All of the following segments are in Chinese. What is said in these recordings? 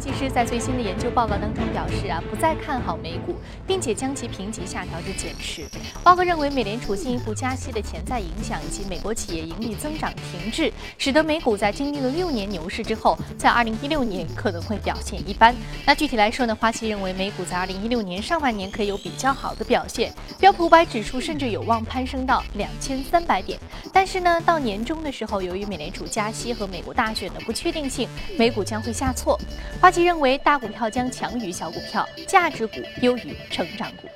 分析师在最新的研究报告当中表示啊，不再看好美股，并且将其评级下调至减持。报告认为，美联储进一步加息的潜在影响以及美国企业盈利增长停滞，使得美股在经历了六年牛市之后，在二零一六年可能会表现一般。那具体来说呢，花旗认为美股在二零一六年上半年可以有比较好的表现，标普五百指数甚至有望攀升到两千三百点。但是呢，到年终的时候，由于美联储加息和美国大选的不确定性，美股将会下挫。花旗认为，大股票将强于小股票，价值股优于成长股。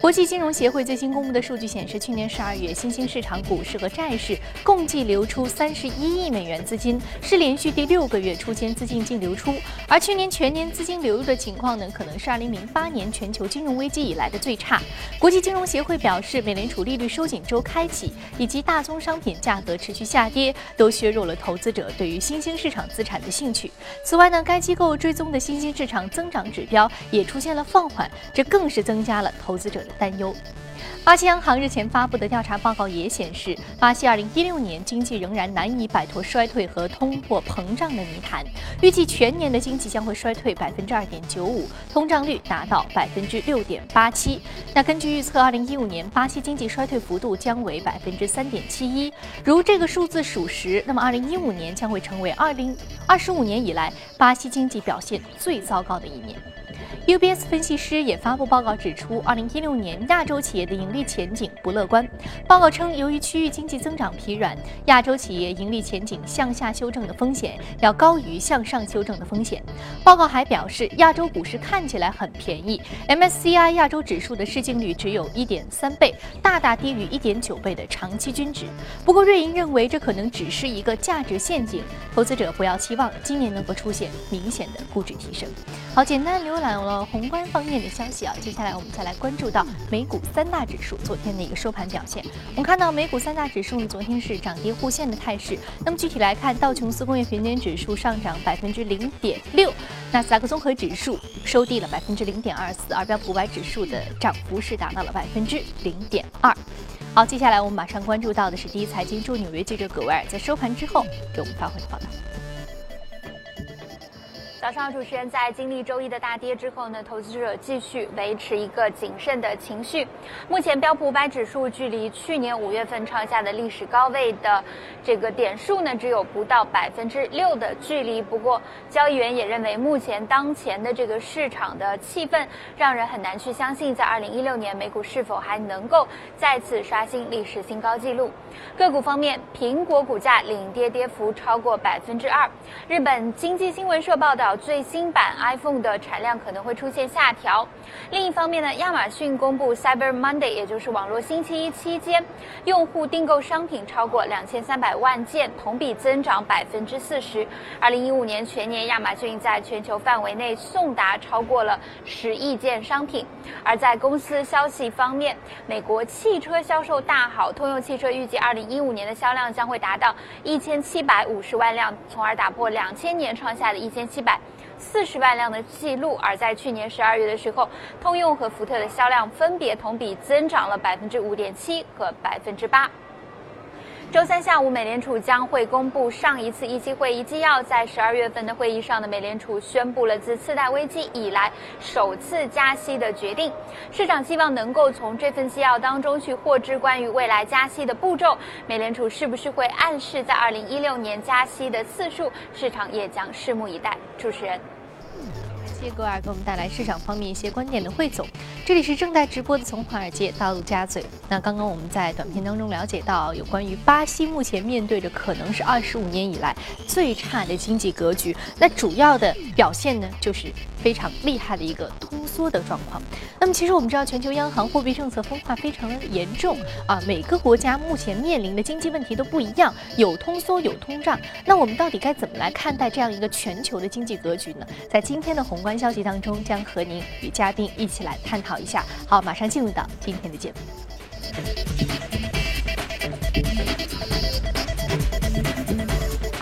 国际金融协会最新公布的数据显示，去年十二月新兴市场股市和债市共计流出三十一亿美元资金，是连续第六个月出现资金净流出。而去年全年资金流入的情况呢，可能是二零零八年全球金融危机以来的最差。国际金融协会表示，美联储利率收紧周开启，以及大宗商品价格持续下跌，都削弱了投资者对于新兴市场资产的兴趣。此外呢，该机构追追踪的新兴市场增长指标也出现了放缓，这更是增加了投资者的担忧。巴西央行日前发布的调查报告也显示，巴西2016年经济仍然难以摆脱衰退和通货膨胀的泥潭，预计全年的经济将会衰退百分之二点九五，通胀率达到百分之六点八七。那根据预测，2015年巴西经济衰退幅度将为百分之三点七一。如这个数字属实，那么2015年将会成为20二十五年以来巴西经济表现最糟糕的一年。UBS 分析师也发布报告指出，二零一六年亚洲企业的盈利前景不乐观。报告称，由于区域经济增长疲软，亚洲企业盈利前景向下修正的风险要高于向上修正的风险。报告还表示，亚洲股市看起来很便宜，MSCI 亚洲指数的市净率只有一点三倍，大大低于一点九倍的长期均值。不过，瑞银认为这可能只是一个价值陷阱，投资者不要期望今年能够出现明显的估值提升。好，简单浏览了。宏观方面的消息啊，接下来我们再来关注到美股三大指数昨天的一个收盘表现。我们看到美股三大指数呢，昨天是涨跌互现的态势。那么具体来看，道琼斯工业平均指数上涨百分之零点六，纳斯达克综合指数收低了百分之零点二四，而标普五百指数的涨幅是达到了百分之零点二。好，接下来我们马上关注到的是第一财经驻纽约记者葛维尔在收盘之后给我们发回的报道。早上，主持人在经历周一的大跌之后呢，投资者继续维持一个谨慎的情绪。目前标普五百指数距离去年五月份创下的历史高位的这个点数呢，只有不到百分之六的距离。不过，交易员也认为，目前当前的这个市场的气氛，让人很难去相信，在二零一六年美股是否还能够再次刷新历史新高纪录。个股方面，苹果股价领跌，跌幅超过百分之二。日本经济新闻社报道。最新版 iPhone 的产量可能会出现下调。另一方面呢，亚马逊公布 Cyber Monday，也就是网络星期一期间，用户订购商品超过两千三百万件，同比增长百分之四十。二零一五年全年，亚马逊在全球范围内送达超过了十亿件商品。而在公司消息方面，美国汽车销售大好，通用汽车预计二零一五年的销量将会达到一千七百五十万辆，从而打破两千年创下的一千七百。四十万辆的记录，而在去年十二月的时候，通用和福特的销量分别同比增长了百分之五点七和百分之八。周三下午，美联储将会公布上一次议息会议纪要。在十二月份的会议上的美联储宣布了自次贷危机以来首次加息的决定。市场希望能够从这份纪要当中去获知关于未来加息的步骤。美联储是不是会暗示在二零一六年加息的次数？市场也将拭目以待。主持人。谢格尔给我们带来市场方面一些观点的汇总。这里是正在直播的从华尔街到陆家嘴。那刚刚我们在短片当中了解到，有关于巴西目前面对着可能是二十五年以来最差的经济格局。那主要的表现呢，就是非常厉害的一个通缩的状况。那么其实我们知道，全球央行货币政策分化非常严重啊，每个国家目前面临的经济问题都不一样，有通缩有通胀。那我们到底该怎么来看待这样一个全球的经济格局呢？在今天的红宏观消息当中，将和您与嘉宾一起来探讨一下。好，马上进入到今天的节目。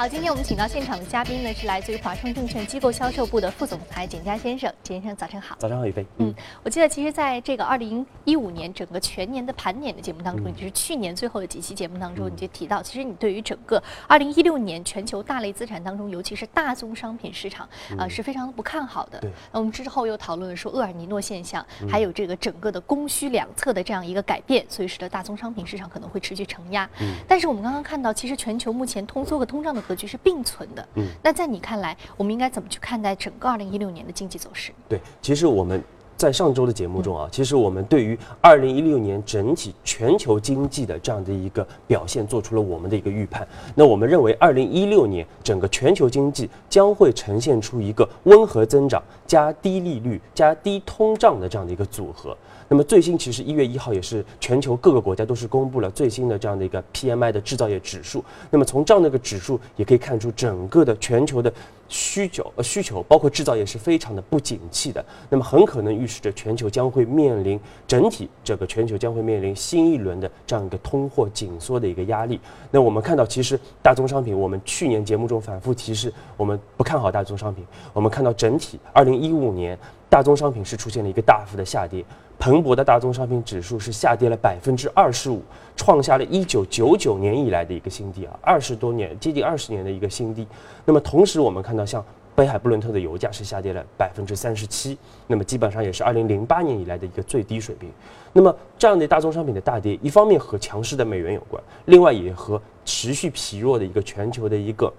好，今天我们请到现场的嘉宾呢是来自于华创证券机构销售部的副总裁简佳先生，简先生早晨好。早上好，宇飞。嗯，我记得其实在这个二零一五年整个全年的盘点的节目当中，也就是去年最后的几期节目当中，你就提到，其实你对于整个二零一六年全球大类资产当中，尤其是大宗商品市场啊，是非常的不看好的。对。那我们之后又讨论了说厄尔尼诺现象，还有这个整个的供需两侧的这样一个改变，所以使得大宗商品市场可能会持续承压。嗯。但是我们刚刚看到，其实全球目前通缩和通胀的格局是并存的。嗯，那在你看来，我们应该怎么去看待整个二零一六年的经济走势？对，其实我们在上周的节目中啊，其实我们对于二零一六年整体全球经济的这样的一个表现做出了我们的一个预判。那我们认为，二零一六年整个全球经济将会呈现出一个温和增长加低利率加低通胀的这样的一个组合。那么最新其实一月一号也是全球各个国家都是公布了最新的这样的一个 PMI 的制造业指数。那么从这样的一个指数也可以看出，整个的全球的需求呃需求包括制造业是非常的不景气的。那么很可能预示着全球将会面临整体这个全球将会面临新一轮的这样一个通货紧缩的一个压力。那我们看到其实大宗商品，我们去年节目中反复提示，我们不看好大宗商品。我们看到整体二零一五年大宗商品是出现了一个大幅的下跌。蓬勃的大宗商品指数是下跌了百分之二十五，创下了一九九九年以来的一个新低啊，二十多年接近二十年的一个新低。那么同时我们看到，像北海布伦特的油价是下跌了百分之三十七，那么基本上也是二零零八年以来的一个最低水平。那么这样的大宗商品的大跌，一方面和强势的美元有关，另外也和持续疲弱的一个全球的一个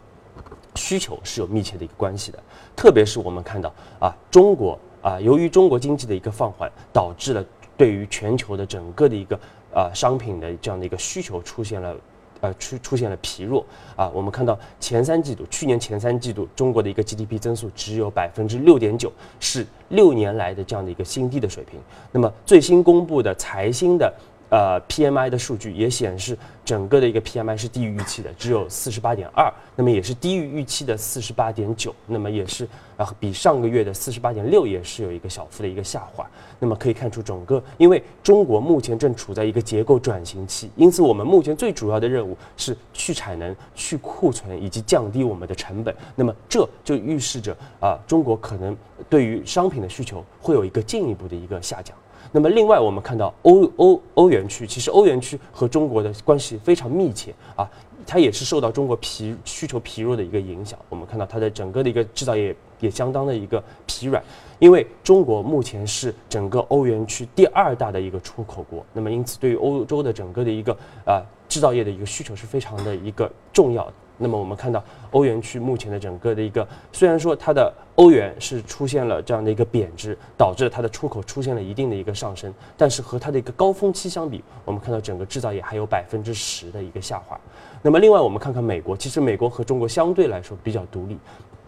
需求是有密切的一个关系的。特别是我们看到啊，中国。啊，由于中国经济的一个放缓，导致了对于全球的整个的一个啊商品的这样的一个需求出现了，呃出出现了疲弱啊。我们看到前三季度，去年前三季度中国的一个 GDP 增速只有百分之六点九，是六年来的这样的一个新低的水平。那么最新公布的财新的。呃，PMI 的数据也显示，整个的一个 PMI 是低于预期的，只有四十八点二，那么也是低于预期的四十八点九，那么也是啊，比上个月的四十八点六也是有一个小幅的一个下滑。那么可以看出，整个因为中国目前正处在一个结构转型期，因此我们目前最主要的任务是去产能、去库存以及降低我们的成本。那么这就预示着啊，中国可能对于商品的需求会有一个进一步的一个下降。那么，另外我们看到欧欧欧元区，其实欧元区和中国的关系非常密切啊，它也是受到中国疲需求疲弱的一个影响。我们看到它的整个的一个制造业也相当的一个疲软，因为中国目前是整个欧元区第二大的一个出口国，那么因此对于欧洲的整个的一个啊制造业的一个需求是非常的一个重要的。那么我们看到欧元区目前的整个的一个，虽然说它的欧元是出现了这样的一个贬值，导致它的出口出现了一定的一个上升，但是和它的一个高峰期相比，我们看到整个制造业还有百分之十的一个下滑。那么另外我们看看美国，其实美国和中国相对来说比较独立，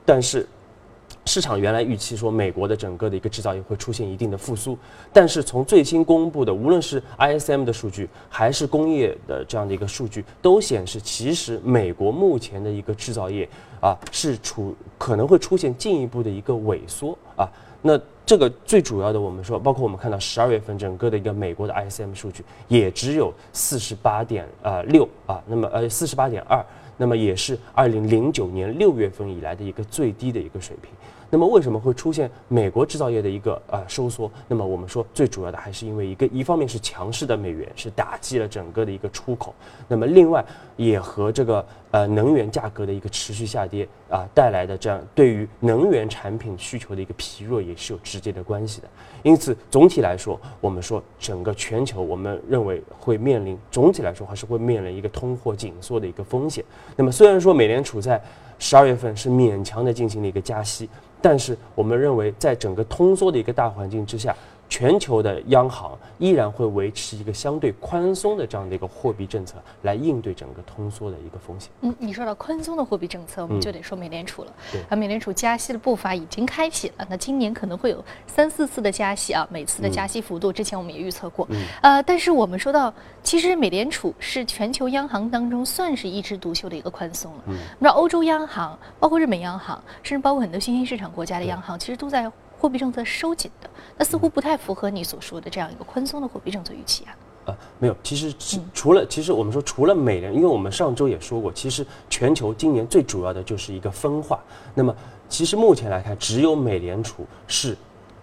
但是。市场原来预期说美国的整个的一个制造业会出现一定的复苏，但是从最新公布的无论是 ISM 的数据还是工业的这样的一个数据，都显示其实美国目前的一个制造业啊是处可能会出现进一步的一个萎缩啊。那这个最主要的我们说，包括我们看到十二月份整个的一个美国的 ISM 数据也只有四十八点啊六啊，那么呃四十八点二，那么也是二零零九年六月份以来的一个最低的一个水平。那么为什么会出现美国制造业的一个呃收缩？那么我们说最主要的还是因为一个一方面是强势的美元是打击了整个的一个出口，那么另外也和这个呃能源价格的一个持续下跌啊带来的这样对于能源产品需求的一个疲弱也是有直接的关系的。因此总体来说，我们说整个全球我们认为会面临总体来说还是会面临一个通货紧缩的一个风险。那么虽然说美联储在十二月份是勉强的进行了一个加息。但是我们认为，在整个通缩的一个大环境之下。全球的央行依然会维持一个相对宽松的这样的一个货币政策，来应对整个通缩的一个风险。嗯，你说到宽松的货币政策，我们就得说美联储了。对，而美联储加息的步伐已经开启了。那今年可能会有三四次的加息啊，每次的加息幅度之前我们也预测过。嗯。呃，但是我们说到，其实美联储是全球央行当中算是一枝独秀的一个宽松了。嗯。那欧洲央行，包括日本央行，甚至包括很多新兴市场国家的央行，其实都在。货币政策收紧的，那似乎不太符合你所说的这样一个宽松的货币政策预期啊。呃，没有，其实除了其实我们说除了美联，因为我们上周也说过，其实全球今年最主要的就是一个分化。那么其实目前来看，只有美联储是。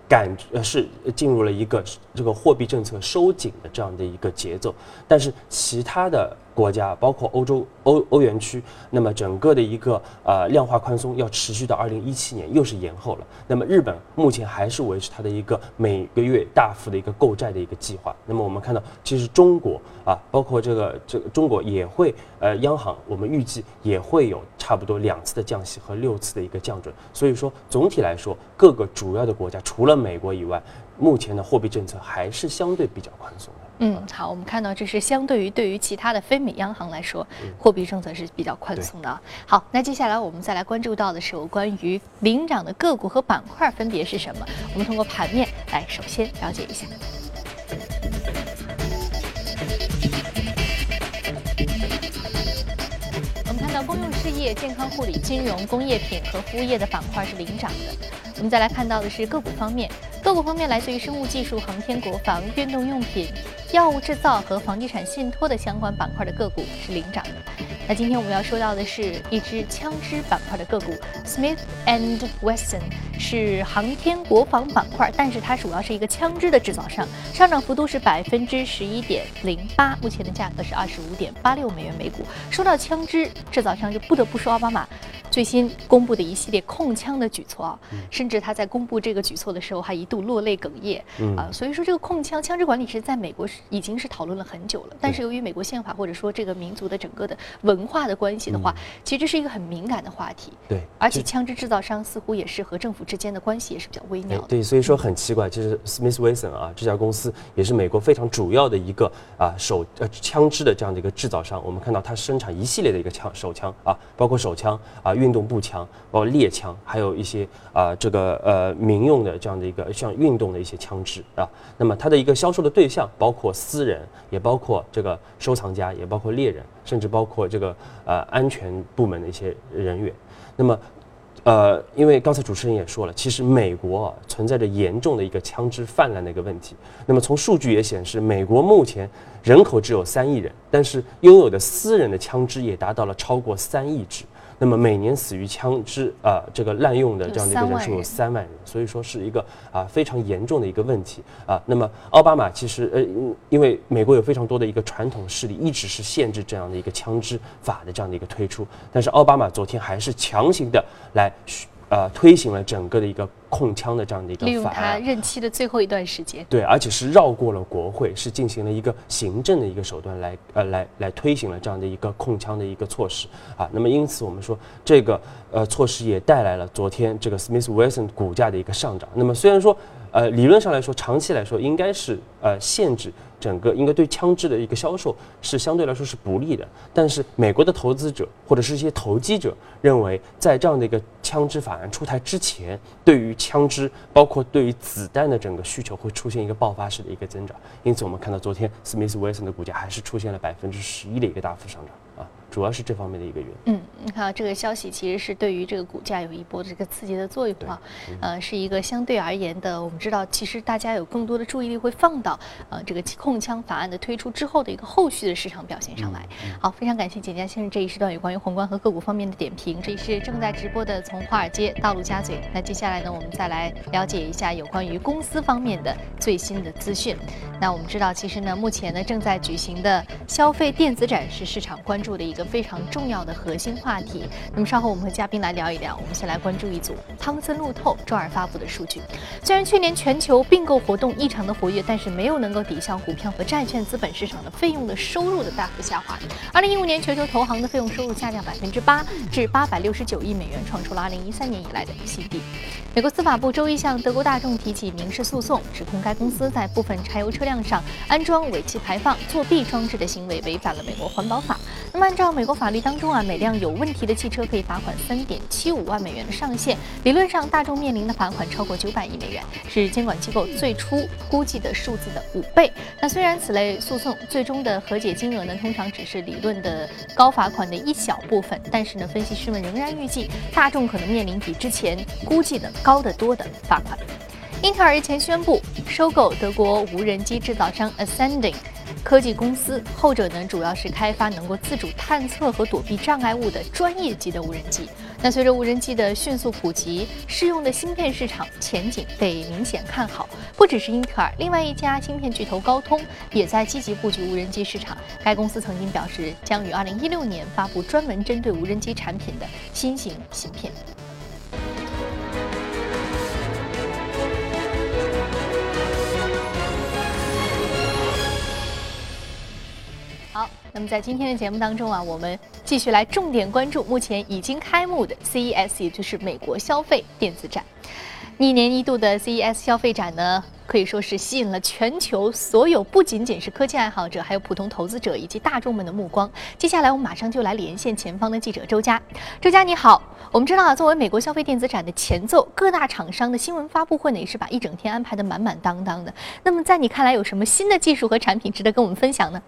感呃是进入了一个这个货币政策收紧的这样的一个节奏，但是其他的。国家包括欧洲欧欧元区，那么整个的一个呃量化宽松要持续到二零一七年，又是延后了。那么日本目前还是维持它的一个每个月大幅的一个购债的一个计划。那么我们看到，其实中国啊，包括这个这个中国也会呃央行，我们预计也会有差不多两次的降息和六次的一个降准。所以说总体来说，各个主要的国家除了美国以外，目前的货币政策还是相对比较宽松的。嗯，好，我们看到这是相对于对于其他的非美央行来说，货币政策是比较宽松的。好，那接下来我们再来关注到的是有关于领涨的个股和板块分别是什么？我们通过盘面来首先了解一下。我们看到公用事业、健康护理、金融、工业品和服务业的板块是领涨的。我们再来看到的是个股方面。个股方面，来自于生物技术、航天国防、运动用品、药物制造和房地产信托的相关板块的个股是领涨的。那今天我们要说到的是一只枪支板块的个股，Smith and Wesson 是航天国防板块，但是它主要是一个枪支的制造商，上涨幅度是百分之十一点零八，目前的价格是二十五点八六美元每股。说到枪支制造商，就不得不说奥巴马。最新公布的一系列控枪的举措啊，甚至他在公布这个举措的时候还一度落泪哽咽啊。所以说，这个控枪枪支管理是在美国是已经是讨论了很久了。但是由于美国宪法或者说这个民族的整个的文化的关系的话，其实是一个很敏感的话题。对，而且枪支制造商似乎也是和政府之间的关系也是比较微妙的。对，所以说很奇怪，就是 Smith Wesson 啊这家公司也是美国非常主要的一个啊手呃枪支的这样的一个制造商。我们看到它生产一系列的一个枪手枪啊，包括手枪啊。运动步枪，包括猎枪，还有一些啊，这个呃民用的这样的一个像运动的一些枪支啊。那么它的一个销售的对象包括私人，也包括这个收藏家，也包括猎人，甚至包括这个呃安全部门的一些人员。那么。呃，因为刚才主持人也说了，其实美国啊存在着严重的一个枪支泛滥的一个问题。那么从数据也显示，美国目前人口只有三亿人，但是拥有的私人的枪支也达到了超过三亿支。那么每年死于枪支啊这个滥用的这样的一个人数有三万人，所以说是一个啊非常严重的一个问题啊。那么奥巴马其实呃因为美国有非常多的一个传统势力一直是限制这样的一个枪支法的这样的一个推出，但是奥巴马昨天还是强行的来。呃，推行了整个的一个控枪的这样的一个法案，利用他任期的最后一段时间，对，而且是绕过了国会，是进行了一个行政的一个手段来呃来来推行了这样的一个控枪的一个措施啊。那么因此我们说这个呃措施也带来了昨天这个 Smith Wesson 股价的一个上涨。那么虽然说呃理论上来说长期来说应该是呃限制。整个应该对枪支的一个销售是相对来说是不利的，但是美国的投资者或者是一些投机者认为，在这样的一个枪支法案出台之前，对于枪支包括对于子弹的整个需求会出现一个爆发式的一个增长，因此我们看到昨天 Smith Wesson 的股价还是出现了百分之十一的一个大幅上涨啊。主要是这方面的一个原因。嗯，你看这个消息其实是对于这个股价有一波的这个刺激的作用啊，呃，是一个相对而言的。我们知道，其实大家有更多的注意力会放到呃这个控枪法案的推出之后的一个后续的市场表现上来。好，非常感谢简佳先生这一时段有关于宏观和个股方面的点评。这里是正在直播的从华尔街到陆家嘴。那接下来呢，我们再来了解一下有关于公司方面的最新的资讯。那我们知道，其实呢，目前呢正在举行的消费电子展是市场关注的一一个。非常重要的核心话题。那么稍后我们和嘉宾来聊一聊。我们先来关注一组汤森路透周二发布的数据。虽然去年全球并购活动异常的活跃，但是没有能够抵消股票和债券资本市场的费用的收入的大幅下滑。二零一五年全球投行的费用收入下降百分之八，至八百六十九亿美元，创出了二零一三年以来的新低。美国司法部周一向德国大众提起民事诉讼，指控该公司在部分柴油车辆上安装尾气排放作弊装置的行为违反了美国环保法。那么，按照美国法律当中啊，每辆有问题的汽车可以罚款三点七五万美元的上限。理论上，大众面临的罚款超过九百亿美元，是监管机构最初估计的数字的五倍。那虽然此类诉讼最终的和解金额呢，通常只是理论的高罚款的一小部分，但是呢，分析师们仍然预计大众可能面临比之前估计的高得多的罚款。英特尔日前宣布收购德国无人机制造商 Ascending。科技公司，后者呢主要是开发能够自主探测和躲避障碍物的专业级的无人机。那随着无人机的迅速普及，适用的芯片市场前景被明显看好。不只是英特尔，另外一家芯片巨头高通也在积极布局无人机市场。该公司曾经表示，将于二零一六年发布专门针对无人机产品的新型芯片。那么在今天的节目当中啊，我们继续来重点关注目前已经开幕的 CES，也就是美国消费电子展。一年一度的 CES 消费展呢，可以说是吸引了全球所有不仅仅是科技爱好者，还有普通投资者以及大众们的目光。接下来我们马上就来连线前方的记者周佳。周佳你好，我们知道啊，作为美国消费电子展的前奏，各大厂商的新闻发布会呢，也是把一整天安排的满满当当的。那么在你看来，有什么新的技术和产品值得跟我们分享呢？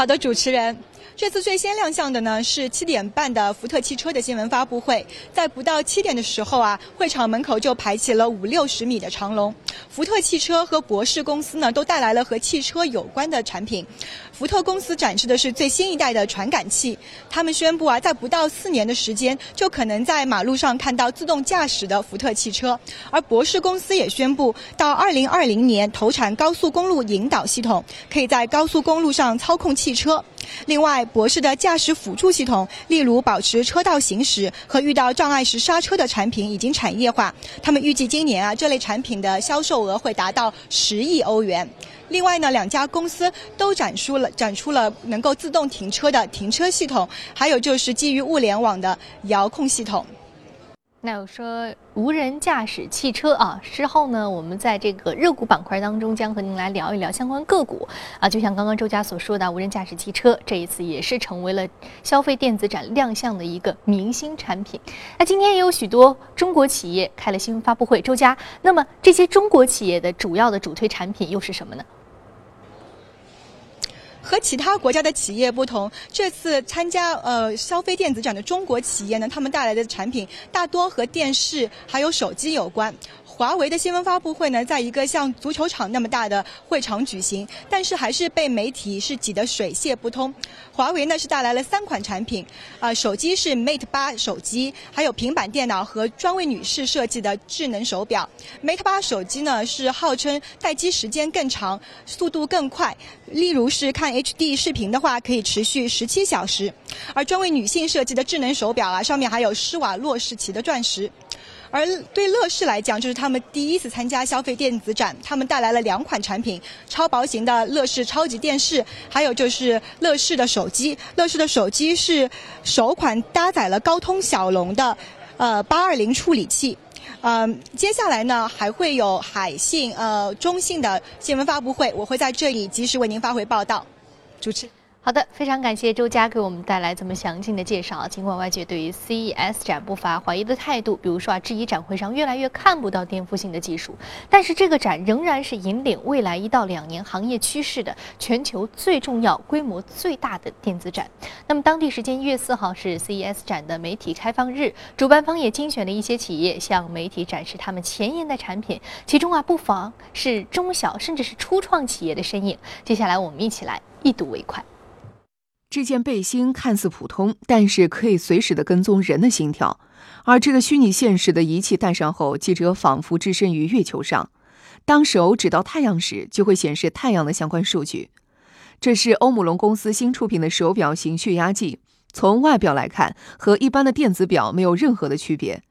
好的，主持人。这次最先亮相的呢是七点半的福特汽车的新闻发布会，在不到七点的时候啊，会场门口就排起了五六十米的长龙。福特汽车和博世公司呢都带来了和汽车有关的产品。福特公司展示的是最新一代的传感器，他们宣布啊，在不到四年的时间就可能在马路上看到自动驾驶的福特汽车。而博世公司也宣布，到二零二零年投产高速公路引导系统，可以在高速公路上操控汽车。另外，博士的驾驶辅助系统，例如保持车道行驶和遇到障碍时刹车的产品，已经产业化。他们预计今年啊，这类产品的销售额会达到十亿欧元。另外呢，两家公司都展出了展出了能够自动停车的停车系统，还有就是基于物联网的遥控系统。那我说无人驾驶汽车啊，之后呢，我们在这个热股板块当中将和您来聊一聊相关个股啊。就像刚刚周佳所说的，无人驾驶汽车这一次也是成为了消费电子展亮相的一个明星产品。那今天也有许多中国企业开了新闻发布会，周佳，那么这些中国企业的主要的主推产品又是什么呢？和其他国家的企业不同，这次参加呃消费电子展的中国企业呢，他们带来的产品大多和电视还有手机有关。华为的新闻发布会呢，在一个像足球场那么大的会场举行，但是还是被媒体是挤得水泄不通。华为呢是带来了三款产品，啊，手机是 Mate 八手机，还有平板电脑和专为女士设计的智能手表。Mate 八手机呢是号称待机时间更长，速度更快，例如是看 HD 视频的话可以持续十七小时。而专为女性设计的智能手表啊，上面还有施瓦洛世奇的钻石。而对乐视来讲，这是他们第一次参加消费电子展，他们带来了两款产品：超薄型的乐视超级电视，还有就是乐视的手机。乐视的手机是首款搭载了高通骁龙的呃八二零处理器。嗯，接下来呢还会有海信、呃中信的新闻发布会，我会在这里及时为您发回报道。主持。好的，非常感谢周佳给我们带来这么详尽的介绍。尽管外界对于 CES 展不乏怀疑的态度，比如说啊，质疑展会上越来越看不到颠覆性的技术，但是这个展仍然是引领未来一到两年行业趋势的全球最重要、规模最大的电子展。那么，当地时间一月四号是 CES 展的媒体开放日，主办方也精选了一些企业向媒体展示他们前沿的产品，其中啊，不妨是中小甚至是初创企业的身影。接下来，我们一起来一睹为快。这件背心看似普通，但是可以随时的跟踪人的心跳。而这个虚拟现实的仪器戴上后，记者仿佛置身于月球上。当手指到太阳时，就会显示太阳的相关数据。这是欧姆龙公司新出品的手表型血压计，从外表来看，和一般的电子表没有任何的区别。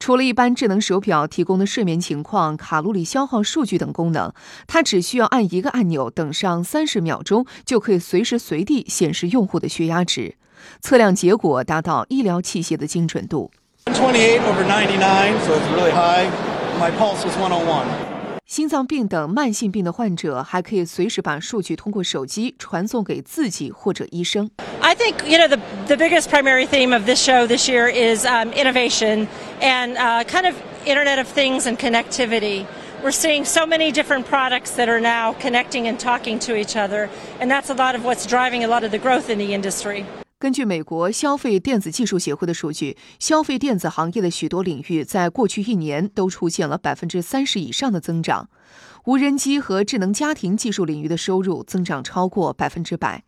除了一般智能手表提供的睡眠情况、卡路里消耗数据等功能，它只需要按一个按钮，等上三十秒钟，就可以随时随地显示用户的血压值，测量结果达到医疗器械的精准度。心脏病等慢性病的患者还可以随时把数据通过手机传送给自己或者医生。I think you know the the biggest primary theme of this show this year is um, innovation and uh, kind of Internet of Things and connectivity. We're seeing so many different products that are now connecting and talking to each other, and that's a lot of what's driving a lot of the growth in the industry. 根据美国消费电子技术协会的数据，消费电子行业的许多领域在过去一年都出现了百分之三十以上的增长。无人机和智能家庭技术领域的收入增长超过百分之百。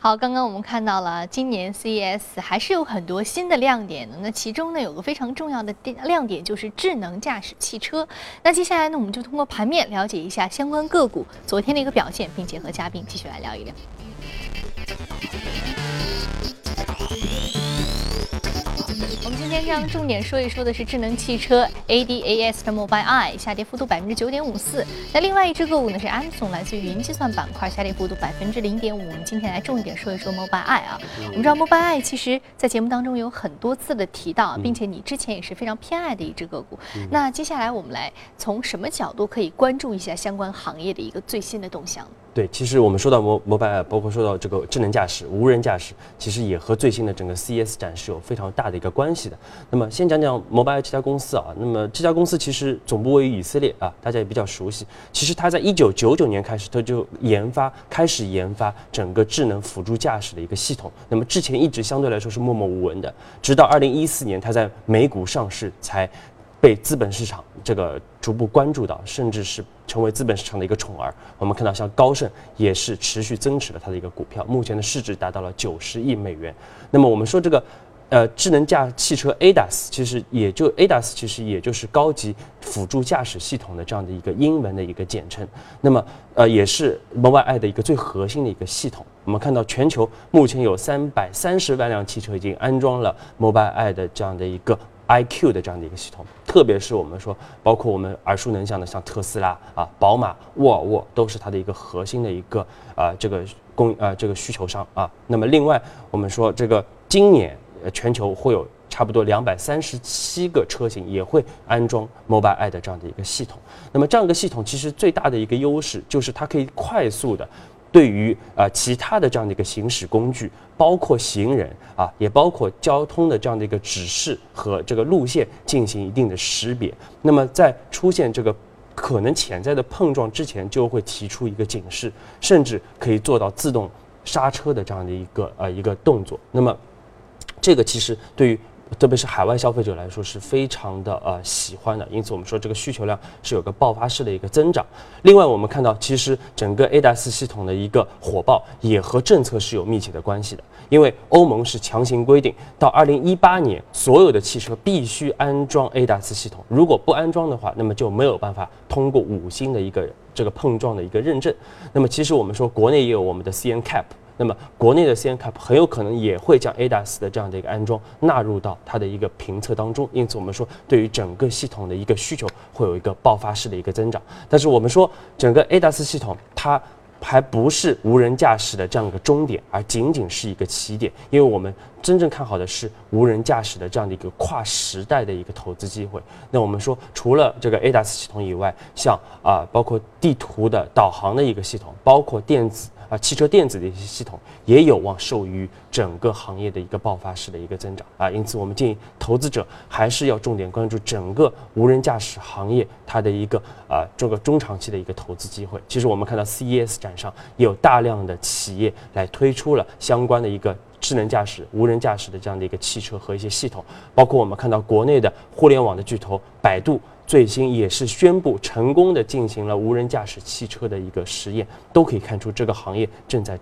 好，刚刚我们看到了今年 CES 还是有很多新的亮点的。那其中呢，有个非常重要的亮点就是智能驾驶汽车。那接下来呢，我们就通过盘面了解一下相关个股昨天的一个表现，并且和嘉宾继续来聊一聊。我们今天将重点说一说的是智能汽车 ADAS 的 Mobileye 下跌幅度百分之九点五四。那另外一只个股呢是 Amazon，来自于云计算板块，下跌幅度百分之零点五。我们今天来重点说一说 Mobileye 啊。我们知道 Mobileye 其实在节目当中有很多次的提到，并且你之前也是非常偏爱的一只个股。那接下来我们来从什么角度可以关注一下相关行业的一个最新的动向？对，其实我们说到摩摩拜包括说到这个智能驾驶、无人驾驶，其实也和最新的整个 CES 展是有非常大的一个关系的。那么先讲讲摩拜这家公司啊，那么这家公司其实总部位于以色列啊，大家也比较熟悉。其实它在一九九九年开始，它就研发开始研发整个智能辅助驾驶的一个系统。那么之前一直相对来说是默默无闻的，直到二零一四年它在美股上市才。被资本市场这个逐步关注到，甚至是成为资本市场的一个宠儿。我们看到，像高盛也是持续增持了它的一个股票，目前的市值达到了九十亿美元。那么我们说这个，呃，智能驾汽车 ADAS，其实也就 ADAS，其实也就是高级辅助驾驶系统的这样的一个英文的一个简称。那么，呃，也是 Mobileye 的一个最核心的一个系统。我们看到，全球目前有三百三十万辆汽车已经安装了 Mobileye 的这样的一个。iQ 的这样的一个系统，特别是我们说，包括我们耳熟能详的像特斯拉啊、宝马、沃尔沃，都是它的一个核心的一个啊这个供啊这个需求商啊。那么另外，我们说这个今年呃全球会有差不多两百三十七个车型也会安装 Mobileye 的这样的一个系统。那么这样一个系统其实最大的一个优势就是它可以快速的。对于啊其他的这样的一个行驶工具，包括行人啊，也包括交通的这样的一个指示和这个路线进行一定的识别。那么在出现这个可能潜在的碰撞之前，就会提出一个警示，甚至可以做到自动刹车的这样的一个呃一个动作。那么这个其实对于。特别是海外消费者来说是非常的呃喜欢的，因此我们说这个需求量是有个爆发式的一个增长。另外，我们看到其实整个 ADAS 系统的一个火爆也和政策是有密切的关系的，因为欧盟是强行规定到二零一八年所有的汽车必须安装 ADAS 系统，如果不安装的话，那么就没有办法通过五星的一个这个碰撞的一个认证。那么其实我们说国内也有我们的 CNCAP。那么，国内的 CNCAP 很有可能也会将 ADAS 的这样的一个安装纳入到它的一个评测当中，因此我们说对于整个系统的一个需求会有一个爆发式的一个增长。但是我们说整个 ADAS 系统它还不是无人驾驶的这样一个终点，而仅仅是一个起点，因为我们真正看好的是无人驾驶的这样的一个跨时代的一个投资机会。那我们说除了这个 ADAS 系统以外，像啊包括地图的导航的一个系统，包括电子。啊，汽车电子的一些系统也有望受益于整个行业的一个爆发式的一个增长啊，因此我们建议投资者还是要重点关注整个无人驾驶行业它的一个啊这个中长期的一个投资机会。其实我们看到 CES 展上有大量的企业来推出了相关的一个智能驾驶、无人驾驶的这样的一个汽车和一些系统，包括我们看到国内的互联网的巨头百度。最新也是宣布成功的进行了无人驾驶汽车的一个实验，都可以看出这个行业正在。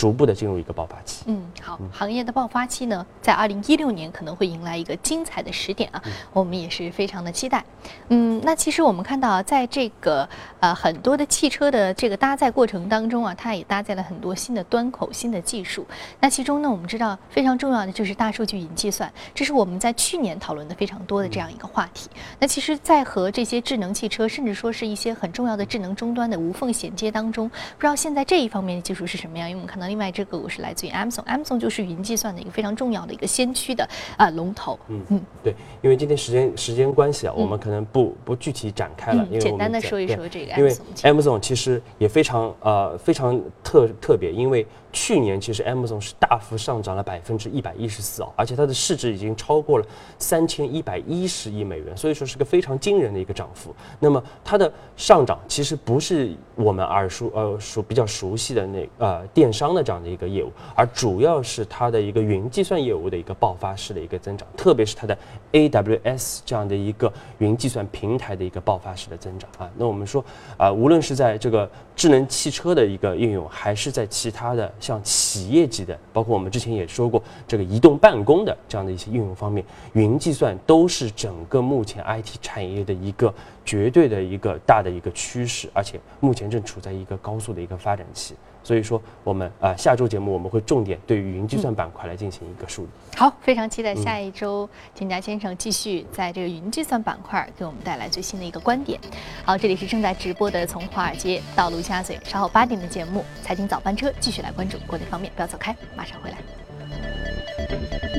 逐步的进入一个爆发期。嗯，好，行业的爆发期呢，在二零一六年可能会迎来一个精彩的时点啊，我们也是非常的期待。嗯，那其实我们看到，在这个呃很多的汽车的这个搭载过程当中啊，它也搭载了很多新的端口、新的技术。那其中呢，我们知道非常重要的就是大数据云计算，这是我们在去年讨论的非常多的这样一个话题。那其实，在和这些智能汽车，甚至说是一些很重要的智能终端的无缝衔接当中，不知道现在这一方面的技术是什么样？因为我们看到。另外，这个我是来自于 Amazon，Amazon 就是云计算的一个非常重要的一个先驱的啊龙头。嗯嗯，对，因为今天时间时间关系啊，我们可能不不具体展开了，因为简单的说一说这个。因为 Amazon 其实也非常呃非常特特别，因为去年其实 Amazon 是大幅上涨了百分之一百一十四啊，而且它的市值已经超过了三千一百一十亿美元，所以说是个非常惊人的一个涨幅。那么它的上涨其实不是我们耳熟呃熟比较熟悉的那呃电商的这样的一个业务，而主要是它的一个云计算业务的一个爆发式的一个增长，特别是它的 AWS 这样的一个云计算平台的一个爆发式的增长啊。那我们说啊，无论是在这个智能汽车的一个应用，还是在其他的像企业级的，包括我们之前也说过这个移动办公的这样的一些应用方面，云计算都是整个目前 IT 产业的一个绝对的一个大的一个趋势，而且目前正处在一个高速的一个发展期。所以说，我们啊下周节目我们会重点对于云计算板块来进行一个梳理。好，非常期待下一周田家先生继续在这个云计算板块给我们带来最新的一个观点。好，这里是正在直播的从华尔街到陆家嘴，稍后八点的节目财经早班车继续来关注国内方面，不要走开，马上回来。